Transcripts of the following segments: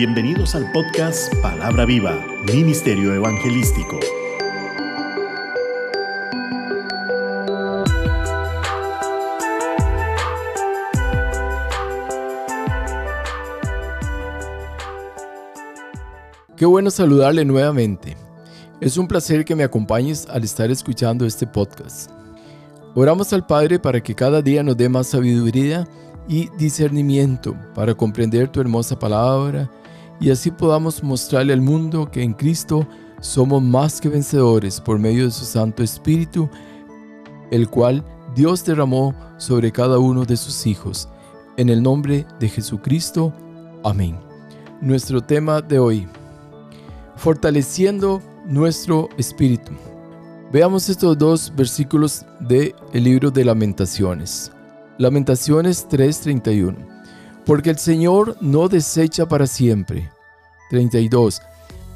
Bienvenidos al podcast Palabra Viva, Ministerio Evangelístico. Qué bueno saludarle nuevamente. Es un placer que me acompañes al estar escuchando este podcast. Oramos al Padre para que cada día nos dé más sabiduría y discernimiento para comprender tu hermosa palabra y así podamos mostrarle al mundo que en Cristo somos más que vencedores por medio de su Santo Espíritu, el cual Dios derramó sobre cada uno de sus hijos. En el nombre de Jesucristo. Amén. Nuestro tema de hoy. Fortaleciendo nuestro espíritu. Veamos estos dos versículos del el libro de lamentaciones. Lamentaciones 3:31. Porque el Señor no desecha para siempre. 32.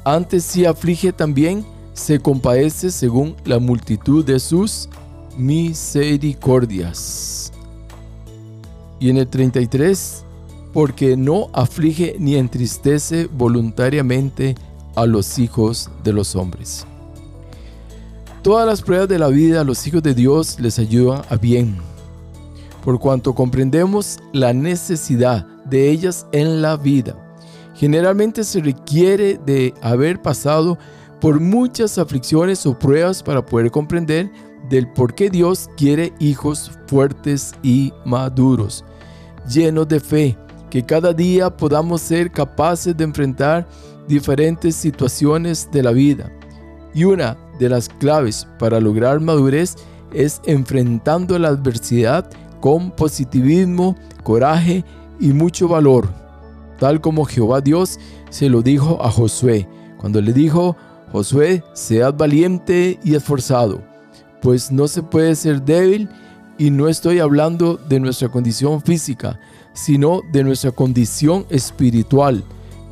Antes si aflige también, se compadece según la multitud de sus misericordias. Y en el 33, porque no aflige ni entristece voluntariamente a los hijos de los hombres. Todas las pruebas de la vida a los hijos de Dios les ayudan a bien por cuanto comprendemos la necesidad de ellas en la vida. Generalmente se requiere de haber pasado por muchas aflicciones o pruebas para poder comprender del por qué Dios quiere hijos fuertes y maduros, llenos de fe, que cada día podamos ser capaces de enfrentar diferentes situaciones de la vida. Y una de las claves para lograr madurez es enfrentando la adversidad con positivismo, coraje y mucho valor, tal como Jehová Dios se lo dijo a Josué, cuando le dijo, Josué, seas valiente y esforzado, pues no se puede ser débil y no estoy hablando de nuestra condición física, sino de nuestra condición espiritual,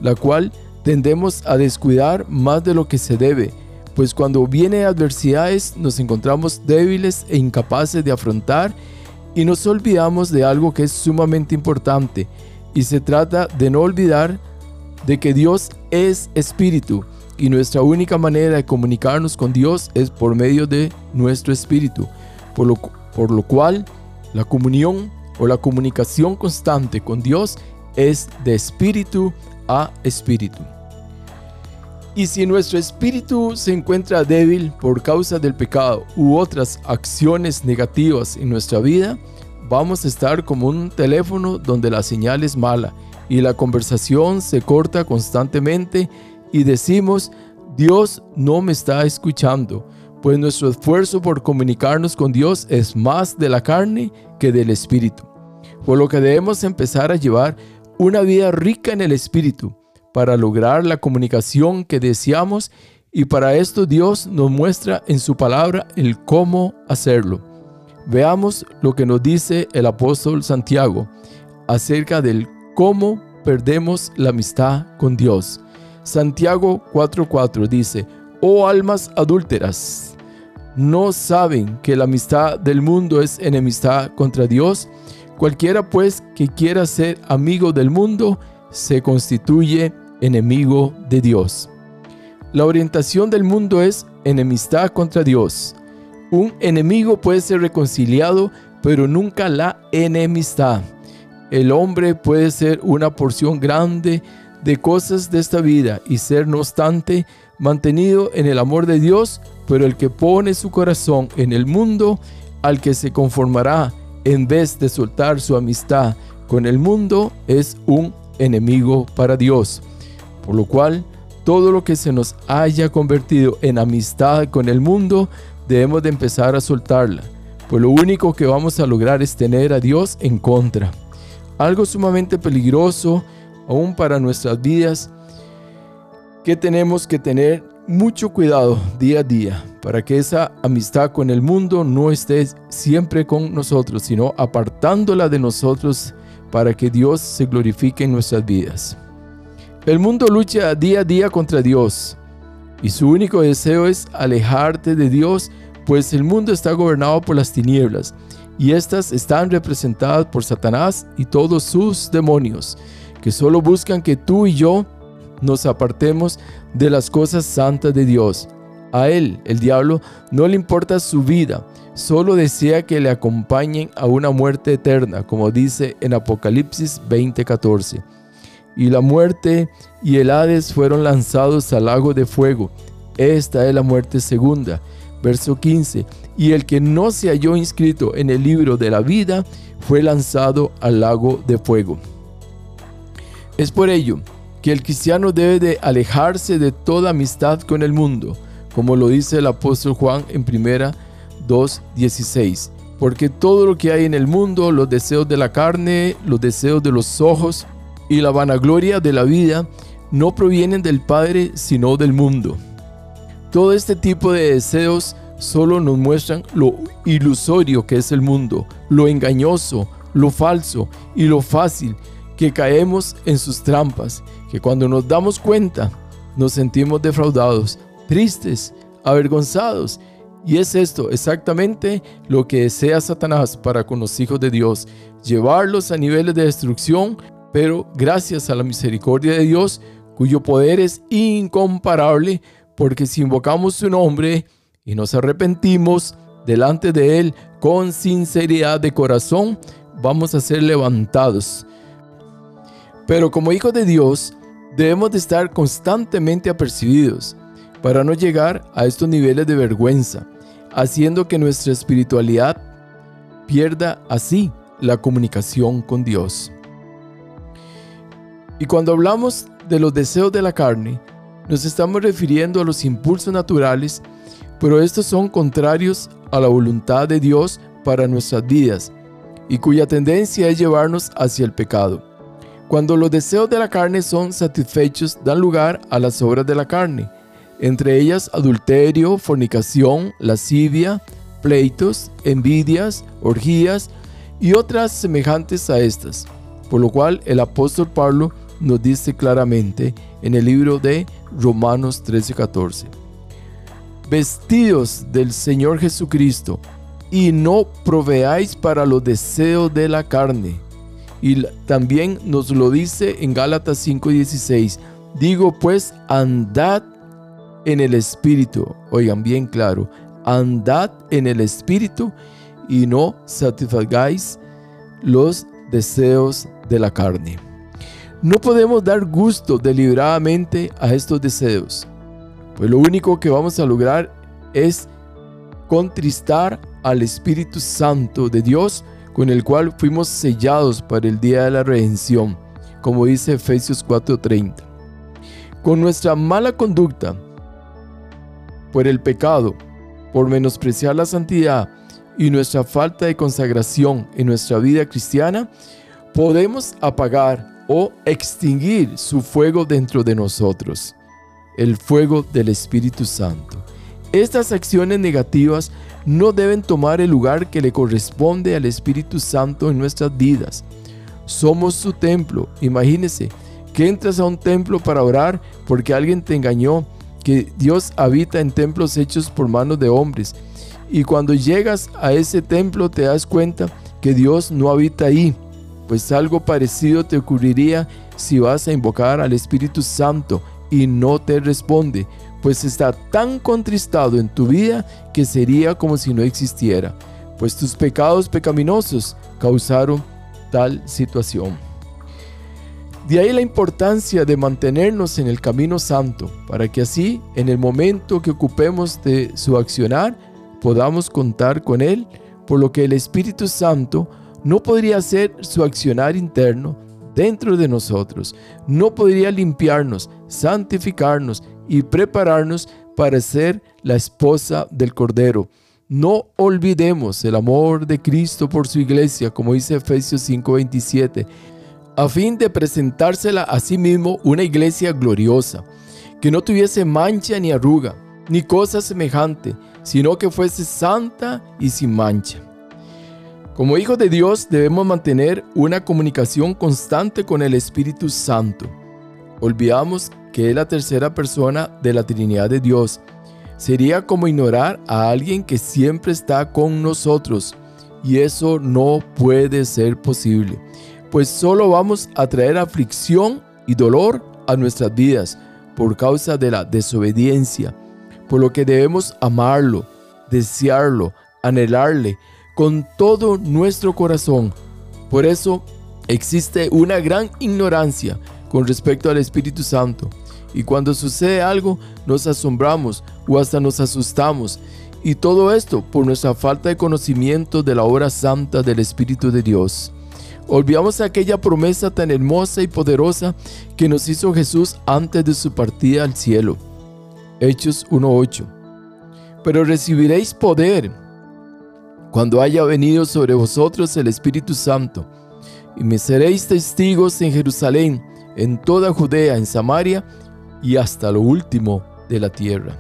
la cual tendemos a descuidar más de lo que se debe, pues cuando vienen adversidades nos encontramos débiles e incapaces de afrontar y nos olvidamos de algo que es sumamente importante y se trata de no olvidar de que Dios es espíritu y nuestra única manera de comunicarnos con Dios es por medio de nuestro espíritu, por lo, por lo cual la comunión o la comunicación constante con Dios es de espíritu a espíritu. Y si nuestro espíritu se encuentra débil por causa del pecado u otras acciones negativas en nuestra vida, vamos a estar como un teléfono donde la señal es mala y la conversación se corta constantemente y decimos, Dios no me está escuchando, pues nuestro esfuerzo por comunicarnos con Dios es más de la carne que del espíritu. Por lo que debemos empezar a llevar una vida rica en el espíritu para lograr la comunicación que deseamos y para esto Dios nos muestra en su palabra el cómo hacerlo. Veamos lo que nos dice el apóstol Santiago acerca del cómo perdemos la amistad con Dios. Santiago 4:4 dice, oh almas adúlteras, ¿no saben que la amistad del mundo es enemistad contra Dios? Cualquiera pues que quiera ser amigo del mundo se constituye enemigo de Dios. La orientación del mundo es enemistad contra Dios. Un enemigo puede ser reconciliado, pero nunca la enemistad. El hombre puede ser una porción grande de cosas de esta vida y ser no obstante mantenido en el amor de Dios, pero el que pone su corazón en el mundo, al que se conformará en vez de soltar su amistad con el mundo, es un enemigo para Dios. Por lo cual, todo lo que se nos haya convertido en amistad con el mundo, debemos de empezar a soltarla, pues lo único que vamos a lograr es tener a Dios en contra. Algo sumamente peligroso, aún para nuestras vidas, que tenemos que tener mucho cuidado día a día para que esa amistad con el mundo no esté siempre con nosotros, sino apartándola de nosotros para que Dios se glorifique en nuestras vidas. El mundo lucha día a día contra Dios y su único deseo es alejarte de Dios, pues el mundo está gobernado por las tinieblas y éstas están representadas por Satanás y todos sus demonios, que solo buscan que tú y yo nos apartemos de las cosas santas de Dios. A él, el diablo, no le importa su vida, solo desea que le acompañen a una muerte eterna, como dice en Apocalipsis 20:14. Y la muerte y el Hades fueron lanzados al lago de fuego. Esta es la muerte segunda. Verso 15. Y el que no se halló inscrito en el libro de la vida fue lanzado al lago de fuego. Es por ello que el cristiano debe de alejarse de toda amistad con el mundo como lo dice el apóstol Juan en primera 2.16. Porque todo lo que hay en el mundo, los deseos de la carne, los deseos de los ojos y la vanagloria de la vida, no provienen del Padre, sino del mundo. Todo este tipo de deseos solo nos muestran lo ilusorio que es el mundo, lo engañoso, lo falso y lo fácil que caemos en sus trampas, que cuando nos damos cuenta nos sentimos defraudados, tristes, avergonzados. Y es esto exactamente lo que desea Satanás para con los hijos de Dios, llevarlos a niveles de destrucción, pero gracias a la misericordia de Dios, cuyo poder es incomparable, porque si invocamos su nombre y nos arrepentimos delante de Él con sinceridad de corazón, vamos a ser levantados. Pero como hijos de Dios, debemos de estar constantemente apercibidos para no llegar a estos niveles de vergüenza, haciendo que nuestra espiritualidad pierda así la comunicación con Dios. Y cuando hablamos de los deseos de la carne, nos estamos refiriendo a los impulsos naturales, pero estos son contrarios a la voluntad de Dios para nuestras vidas y cuya tendencia es llevarnos hacia el pecado. Cuando los deseos de la carne son satisfechos, dan lugar a las obras de la carne, entre ellas adulterio, fornicación, lascivia, pleitos, envidias, orgías y otras semejantes a estas. Por lo cual el apóstol Pablo nos dice claramente en el libro de Romanos 13:14, vestidos del Señor Jesucristo y no proveáis para los deseos de la carne. Y también nos lo dice en Gálatas 5:16, digo pues, andad en el Espíritu. Oigan bien claro, andad en el Espíritu y no satisfagáis los deseos de la carne. No podemos dar gusto deliberadamente a estos deseos, pues lo único que vamos a lograr es contristar al Espíritu Santo de Dios con el cual fuimos sellados para el día de la redención, como dice Efesios 4:30. Con nuestra mala conducta, por el pecado, por menospreciar la santidad y nuestra falta de consagración en nuestra vida cristiana, podemos apagar o extinguir su fuego dentro de nosotros, el fuego del Espíritu Santo. Estas acciones negativas no deben tomar el lugar que le corresponde al Espíritu Santo en nuestras vidas. Somos su templo. Imagínese que entras a un templo para orar porque alguien te engañó que Dios habita en templos hechos por manos de hombres. Y cuando llegas a ese templo te das cuenta que Dios no habita ahí, pues algo parecido te ocurriría si vas a invocar al Espíritu Santo y no te responde, pues está tan contristado en tu vida que sería como si no existiera, pues tus pecados pecaminosos causaron tal situación. De ahí la importancia de mantenernos en el camino santo, para que así, en el momento que ocupemos de su accionar, podamos contar con Él, por lo que el Espíritu Santo no podría hacer su accionar interno dentro de nosotros, no podría limpiarnos, santificarnos y prepararnos para ser la esposa del Cordero. No olvidemos el amor de Cristo por su iglesia, como dice Efesios 5:27 a fin de presentársela a sí mismo una iglesia gloriosa, que no tuviese mancha ni arruga, ni cosa semejante, sino que fuese santa y sin mancha. Como hijos de Dios debemos mantener una comunicación constante con el Espíritu Santo. Olvidamos que es la tercera persona de la Trinidad de Dios. Sería como ignorar a alguien que siempre está con nosotros, y eso no puede ser posible pues solo vamos a traer aflicción y dolor a nuestras vidas por causa de la desobediencia, por lo que debemos amarlo, desearlo, anhelarle con todo nuestro corazón. Por eso existe una gran ignorancia con respecto al Espíritu Santo. Y cuando sucede algo, nos asombramos o hasta nos asustamos. Y todo esto por nuestra falta de conocimiento de la obra santa del Espíritu de Dios. Olvidamos aquella promesa tan hermosa y poderosa que nos hizo Jesús antes de su partida al cielo. Hechos 1.8. Pero recibiréis poder cuando haya venido sobre vosotros el Espíritu Santo, y me seréis testigos en Jerusalén, en toda Judea, en Samaria y hasta lo último de la tierra.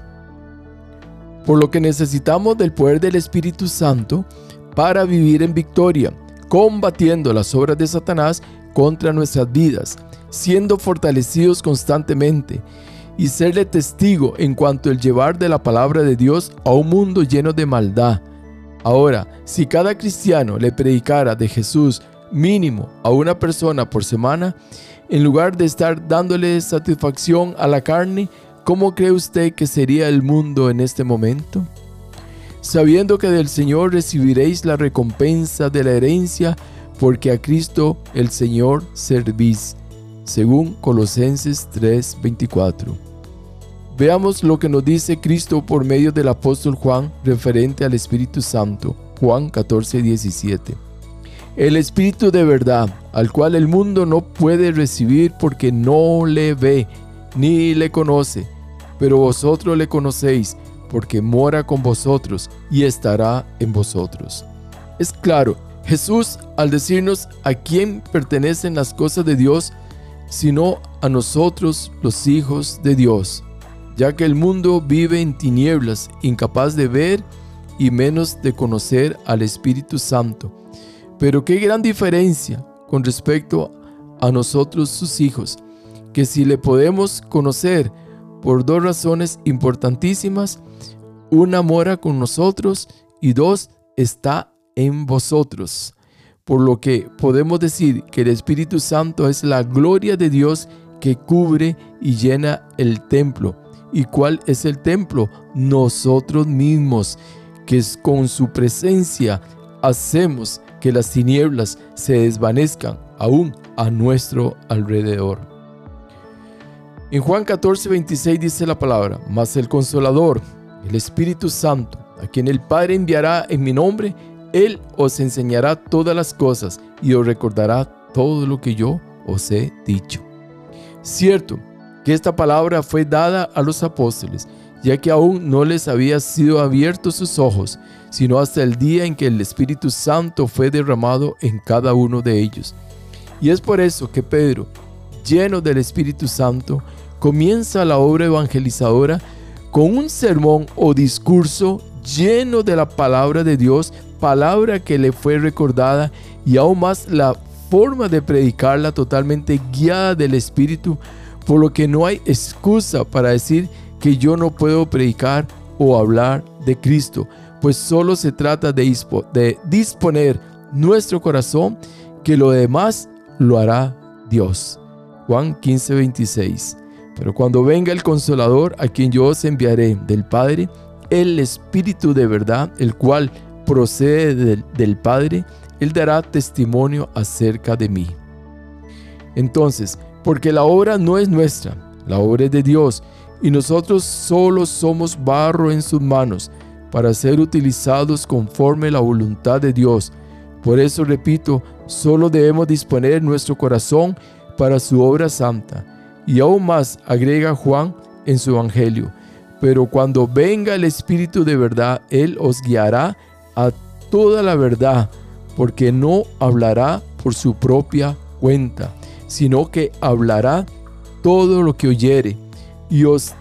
Por lo que necesitamos del poder del Espíritu Santo para vivir en victoria combatiendo las obras de Satanás contra nuestras vidas, siendo fortalecidos constantemente y serle testigo en cuanto al llevar de la palabra de Dios a un mundo lleno de maldad. Ahora, si cada cristiano le predicara de Jesús mínimo a una persona por semana, en lugar de estar dándole satisfacción a la carne, ¿cómo cree usted que sería el mundo en este momento? sabiendo que del Señor recibiréis la recompensa de la herencia, porque a Cristo el Señor servís, según Colosenses 3:24. Veamos lo que nos dice Cristo por medio del apóstol Juan referente al Espíritu Santo, Juan 14:17. El Espíritu de verdad, al cual el mundo no puede recibir porque no le ve ni le conoce, pero vosotros le conocéis porque mora con vosotros y estará en vosotros. Es claro, Jesús al decirnos a quién pertenecen las cosas de Dios, sino a nosotros los hijos de Dios, ya que el mundo vive en tinieblas, incapaz de ver y menos de conocer al Espíritu Santo. Pero qué gran diferencia con respecto a nosotros sus hijos, que si le podemos conocer por dos razones importantísimas, una mora con nosotros y dos está en vosotros. Por lo que podemos decir que el Espíritu Santo es la gloria de Dios que cubre y llena el templo. ¿Y cuál es el templo? Nosotros mismos, que con su presencia hacemos que las tinieblas se desvanezcan aún a nuestro alrededor. En Juan 14, 26 dice la palabra, mas el consolador, el Espíritu Santo, a quien el Padre enviará en mi nombre, Él os enseñará todas las cosas y os recordará todo lo que yo os he dicho. Cierto que esta palabra fue dada a los apóstoles, ya que aún no les había sido abiertos sus ojos, sino hasta el día en que el Espíritu Santo fue derramado en cada uno de ellos. Y es por eso que Pedro, lleno del Espíritu Santo, comienza la obra evangelizadora con un sermón o discurso lleno de la palabra de Dios, palabra que le fue recordada y aún más la forma de predicarla totalmente guiada del Espíritu, por lo que no hay excusa para decir que yo no puedo predicar o hablar de Cristo, pues solo se trata de, de disponer nuestro corazón, que lo demás lo hará Dios. Juan 15, 26. Pero cuando venga el consolador, a quien yo os enviaré del Padre, el Espíritu de verdad, el cual procede del, Padre, Él dará testimonio acerca de mí. Entonces, porque la obra no es nuestra, la obra es de Dios, y nosotros solo somos barro en sus manos, para ser utilizados conforme la voluntad de Dios. Por eso repito, solo debemos disponer nuestro corazón para su obra santa y aún más agrega Juan en su Evangelio. Pero cuando venga el Espíritu de verdad, Él os guiará a toda la verdad, porque no hablará por su propia cuenta, sino que hablará todo lo que oyere y os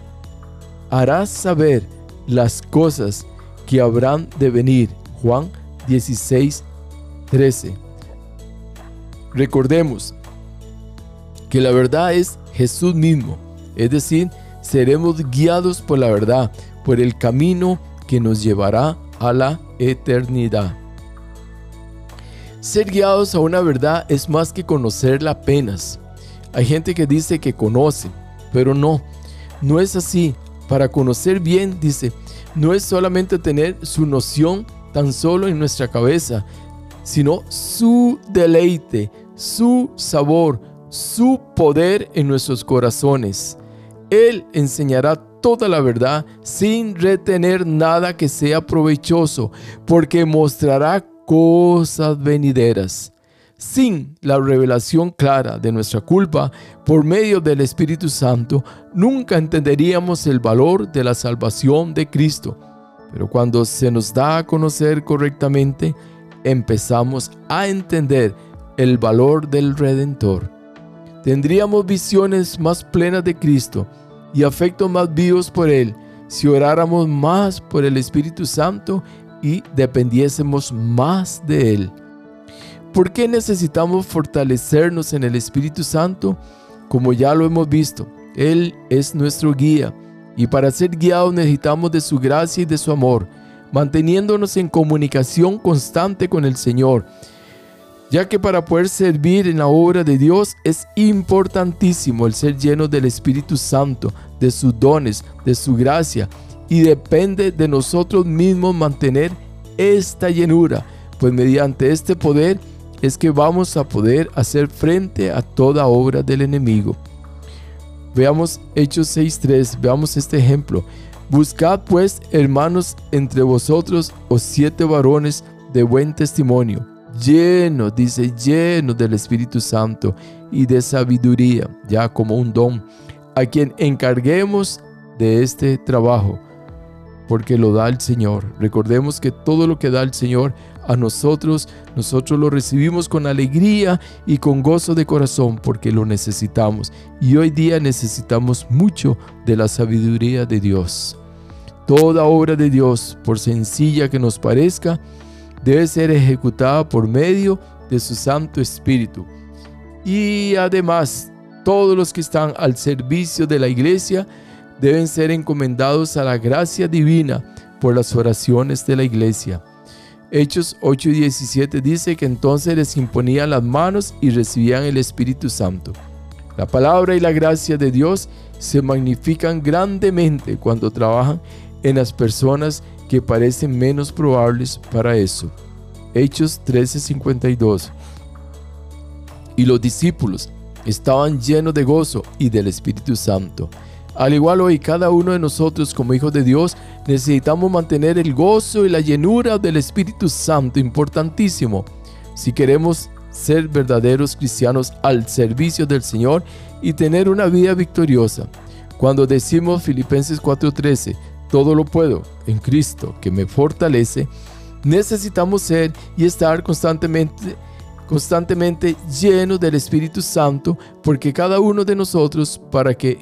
hará saber las cosas que habrán de venir. Juan 16, 13. Recordemos que la verdad es Jesús mismo. Es decir, seremos guiados por la verdad, por el camino que nos llevará a la eternidad. Ser guiados a una verdad es más que conocerla apenas. Hay gente que dice que conoce, pero no, no es así. Para conocer bien, dice, no es solamente tener su noción tan solo en nuestra cabeza, sino su deleite, su sabor, su poder en nuestros corazones. Él enseñará toda la verdad sin retener nada que sea provechoso, porque mostrará cosas venideras. Sin la revelación clara de nuestra culpa por medio del Espíritu Santo, nunca entenderíamos el valor de la salvación de Cristo. Pero cuando se nos da a conocer correctamente, empezamos a entender el valor del Redentor. Tendríamos visiones más plenas de Cristo y afectos más vivos por Él si oráramos más por el Espíritu Santo y dependiésemos más de Él. ¿Por qué necesitamos fortalecernos en el Espíritu Santo? Como ya lo hemos visto, Él es nuestro guía y para ser guiados necesitamos de su gracia y de su amor, manteniéndonos en comunicación constante con el Señor ya que para poder servir en la obra de Dios es importantísimo el ser lleno del Espíritu Santo, de sus dones, de su gracia, y depende de nosotros mismos mantener esta llenura, pues mediante este poder es que vamos a poder hacer frente a toda obra del enemigo. Veamos Hechos 6.3, veamos este ejemplo. Buscad pues, hermanos, entre vosotros os siete varones de buen testimonio lleno, dice, lleno del Espíritu Santo y de sabiduría, ya como un don, a quien encarguemos de este trabajo, porque lo da el Señor. Recordemos que todo lo que da el Señor a nosotros, nosotros lo recibimos con alegría y con gozo de corazón, porque lo necesitamos. Y hoy día necesitamos mucho de la sabiduría de Dios. Toda obra de Dios, por sencilla que nos parezca, debe ser ejecutada por medio de su Santo Espíritu. Y además, todos los que están al servicio de la iglesia deben ser encomendados a la gracia divina por las oraciones de la iglesia. Hechos 8 y 17 dice que entonces les imponían las manos y recibían el Espíritu Santo. La palabra y la gracia de Dios se magnifican grandemente cuando trabajan en las personas que parecen menos probables para eso. Hechos 13:52. Y los discípulos estaban llenos de gozo y del Espíritu Santo. Al igual hoy, cada uno de nosotros como hijos de Dios necesitamos mantener el gozo y la llenura del Espíritu Santo, importantísimo, si queremos ser verdaderos cristianos al servicio del Señor y tener una vida victoriosa. Cuando decimos Filipenses 4:13, todo lo puedo en Cristo que me fortalece, necesitamos ser y estar constantemente constantemente llenos del Espíritu Santo, porque cada uno de nosotros, para que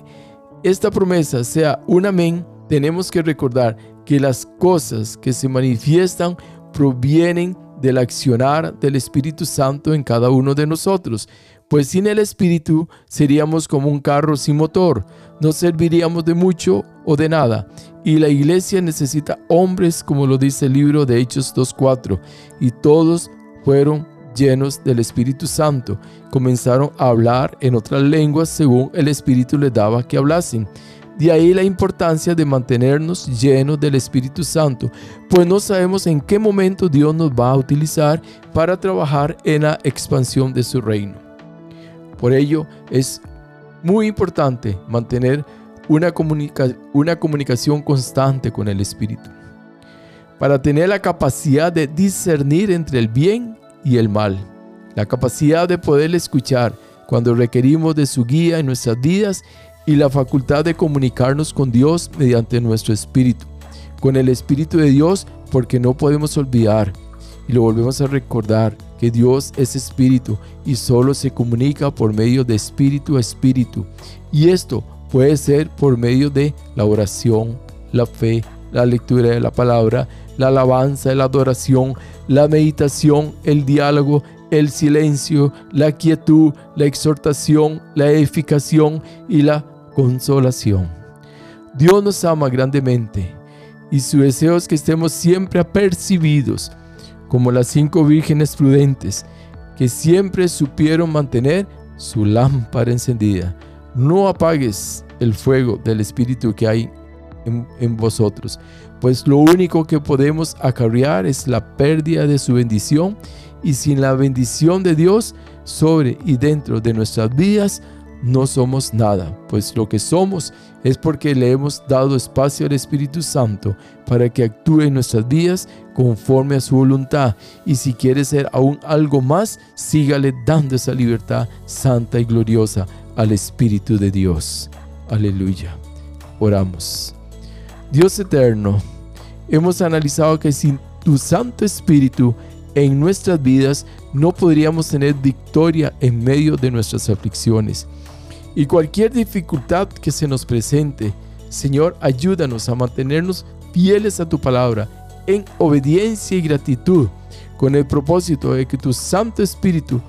esta promesa sea un amén, tenemos que recordar que las cosas que se manifiestan provienen del accionar del Espíritu Santo en cada uno de nosotros, pues sin el Espíritu seríamos como un carro sin motor, no serviríamos de mucho o de nada. Y la iglesia necesita hombres, como lo dice el libro de Hechos 2.4, y todos fueron llenos del Espíritu Santo. Comenzaron a hablar en otras lenguas según el Espíritu les daba que hablasen. De ahí la importancia de mantenernos llenos del Espíritu Santo, pues no sabemos en qué momento Dios nos va a utilizar para trabajar en la expansión de su reino. Por ello es muy importante mantener una, una comunicación constante con el Espíritu, para tener la capacidad de discernir entre el bien y el mal, la capacidad de poder escuchar cuando requerimos de su guía en nuestras vidas y la facultad de comunicarnos con Dios mediante nuestro espíritu, con el Espíritu de Dios, porque no podemos olvidar y lo volvemos a recordar que Dios es espíritu y solo se comunica por medio de espíritu a espíritu. Y esto puede ser por medio de la oración, la fe, la lectura de la palabra, la alabanza, la adoración, la meditación, el diálogo, el silencio, la quietud, la exhortación, la edificación y la consolación. Dios nos ama grandemente y su deseo es que estemos siempre apercibidos como las cinco vírgenes prudentes, que siempre supieron mantener su lámpara encendida. No apagues el fuego del Espíritu que hay en, en, vosotros, pues lo único que podemos acarrear es la pérdida de su bendición y sin la bendición de Dios sobre y dentro de nuestras vidas, no somos nada, pues lo que somos es porque le hemos dado espacio al Espíritu Santo para que actúe en nuestras vidas conforme a su voluntad. Y si quiere ser aún algo más, sígale dando esa libertad santa y gloriosa al Espíritu de Dios. Aleluya. Oramos. Dios eterno, hemos analizado que sin tu Santo Espíritu en nuestras vidas no podríamos tener victoria en medio de nuestras aflicciones. Y cualquier dificultad que se nos presente, Señor, ayúdanos a mantenernos fieles a tu palabra en obediencia y gratitud, con el propósito de que tu Santo Espíritu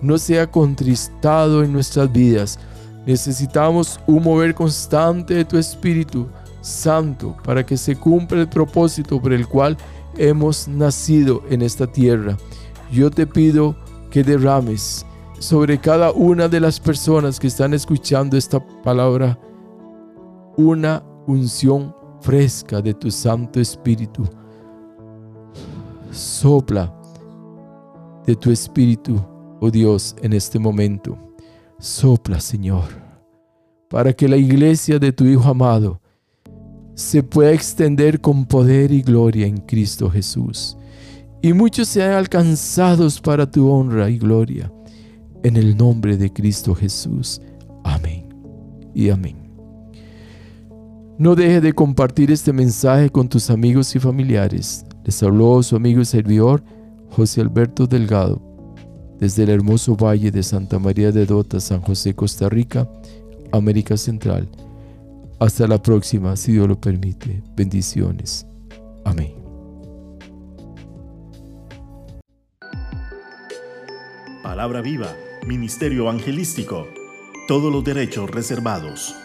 no sea contristado en nuestras vidas. Necesitamos un mover constante de tu Espíritu Santo para que se cumpla el propósito por el cual hemos nacido en esta tierra. Yo te pido que derrames sobre cada una de las personas que están escuchando esta palabra una unción fresca de tu Santo Espíritu. Sopla de tu Espíritu, oh Dios, en este momento. Sopla, Señor, para que la iglesia de tu Hijo amado se pueda extender con poder y gloria en Cristo Jesús. Y muchos sean alcanzados para tu honra y gloria en el nombre de Cristo Jesús. Amén y amén. No deje de compartir este mensaje con tus amigos y familiares. Les habló su amigo y servidor José Alberto Delgado desde el hermoso valle de Santa María de Dota, San José, Costa Rica, América Central. Hasta la próxima, si Dios lo permite. Bendiciones. Amén. Palabra viva Ministerio Evangelístico. Todos los derechos reservados.